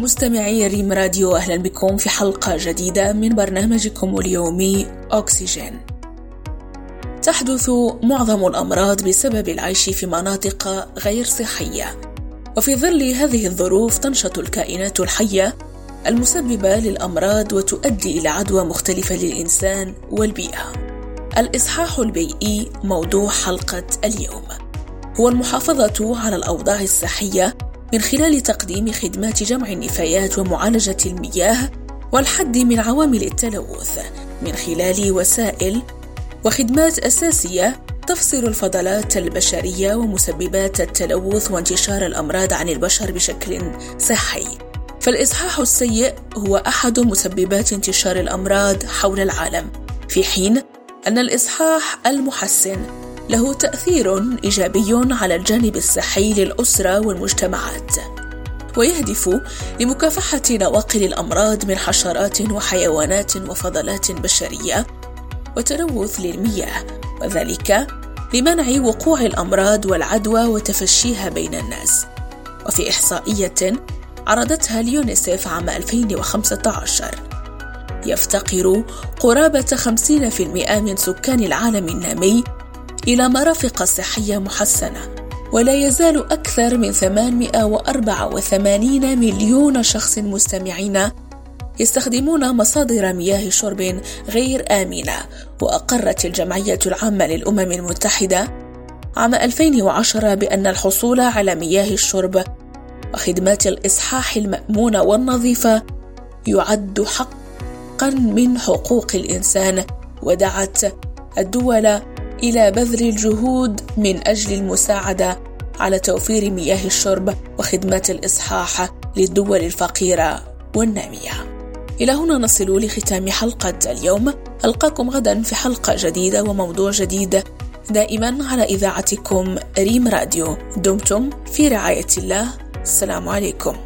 مستمعي ريم راديو أهلا بكم في حلقة جديدة من برنامجكم اليومي أكسجين. تحدث معظم الأمراض بسبب العيش في مناطق غير صحية. وفي ظل هذه الظروف تنشط الكائنات الحية المسببة للأمراض وتؤدي إلى عدوى مختلفة للإنسان والبيئة. الإصحاح البيئي موضوع حلقة اليوم. هو المحافظة على الأوضاع الصحية من خلال تقديم خدمات جمع النفايات ومعالجة المياه والحد من عوامل التلوث من خلال وسائل وخدمات أساسية تفصل الفضلات البشرية ومسببات التلوث وانتشار الأمراض عن البشر بشكل صحي. فالإصحاح السيء هو أحد مسببات انتشار الأمراض حول العالم، في حين أن الإصحاح المحسن له تأثير إيجابي على الجانب الصحي للأسرة والمجتمعات. ويهدف لمكافحة نواقل الأمراض من حشرات وحيوانات وفضلات بشرية وتلوث للمياه وذلك لمنع وقوع الأمراض والعدوى وتفشيها بين الناس وفي إحصائية عرضتها اليونيسيف عام 2015 يفتقر قرابة 50% من سكان العالم النامي إلى مرافق صحية محسنة ولا يزال أكثر من 884 مليون شخص مستمعين يستخدمون مصادر مياه شرب غير آمنة وأقرت الجمعية العامة للأمم المتحدة عام 2010 بأن الحصول على مياه الشرب وخدمات الإصحاح المأمونة والنظيفة يعد حقا من حقوق الإنسان ودعت الدول إلى بذل الجهود من أجل المساعدة على توفير مياه الشرب وخدمات الإصحاح للدول الفقيرة والنامية. إلى هنا نصل لختام حلقة اليوم. ألقاكم غدا في حلقة جديدة وموضوع جديد. دائما على إذاعتكم ريم راديو. دمتم في رعاية الله. السلام عليكم.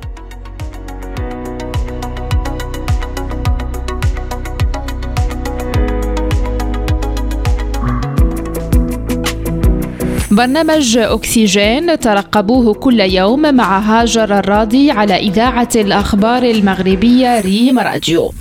برنامج أكسجين ترقبوه كل يوم مع هاجر الراضي على إذاعة الأخبار المغربية ريم راديو.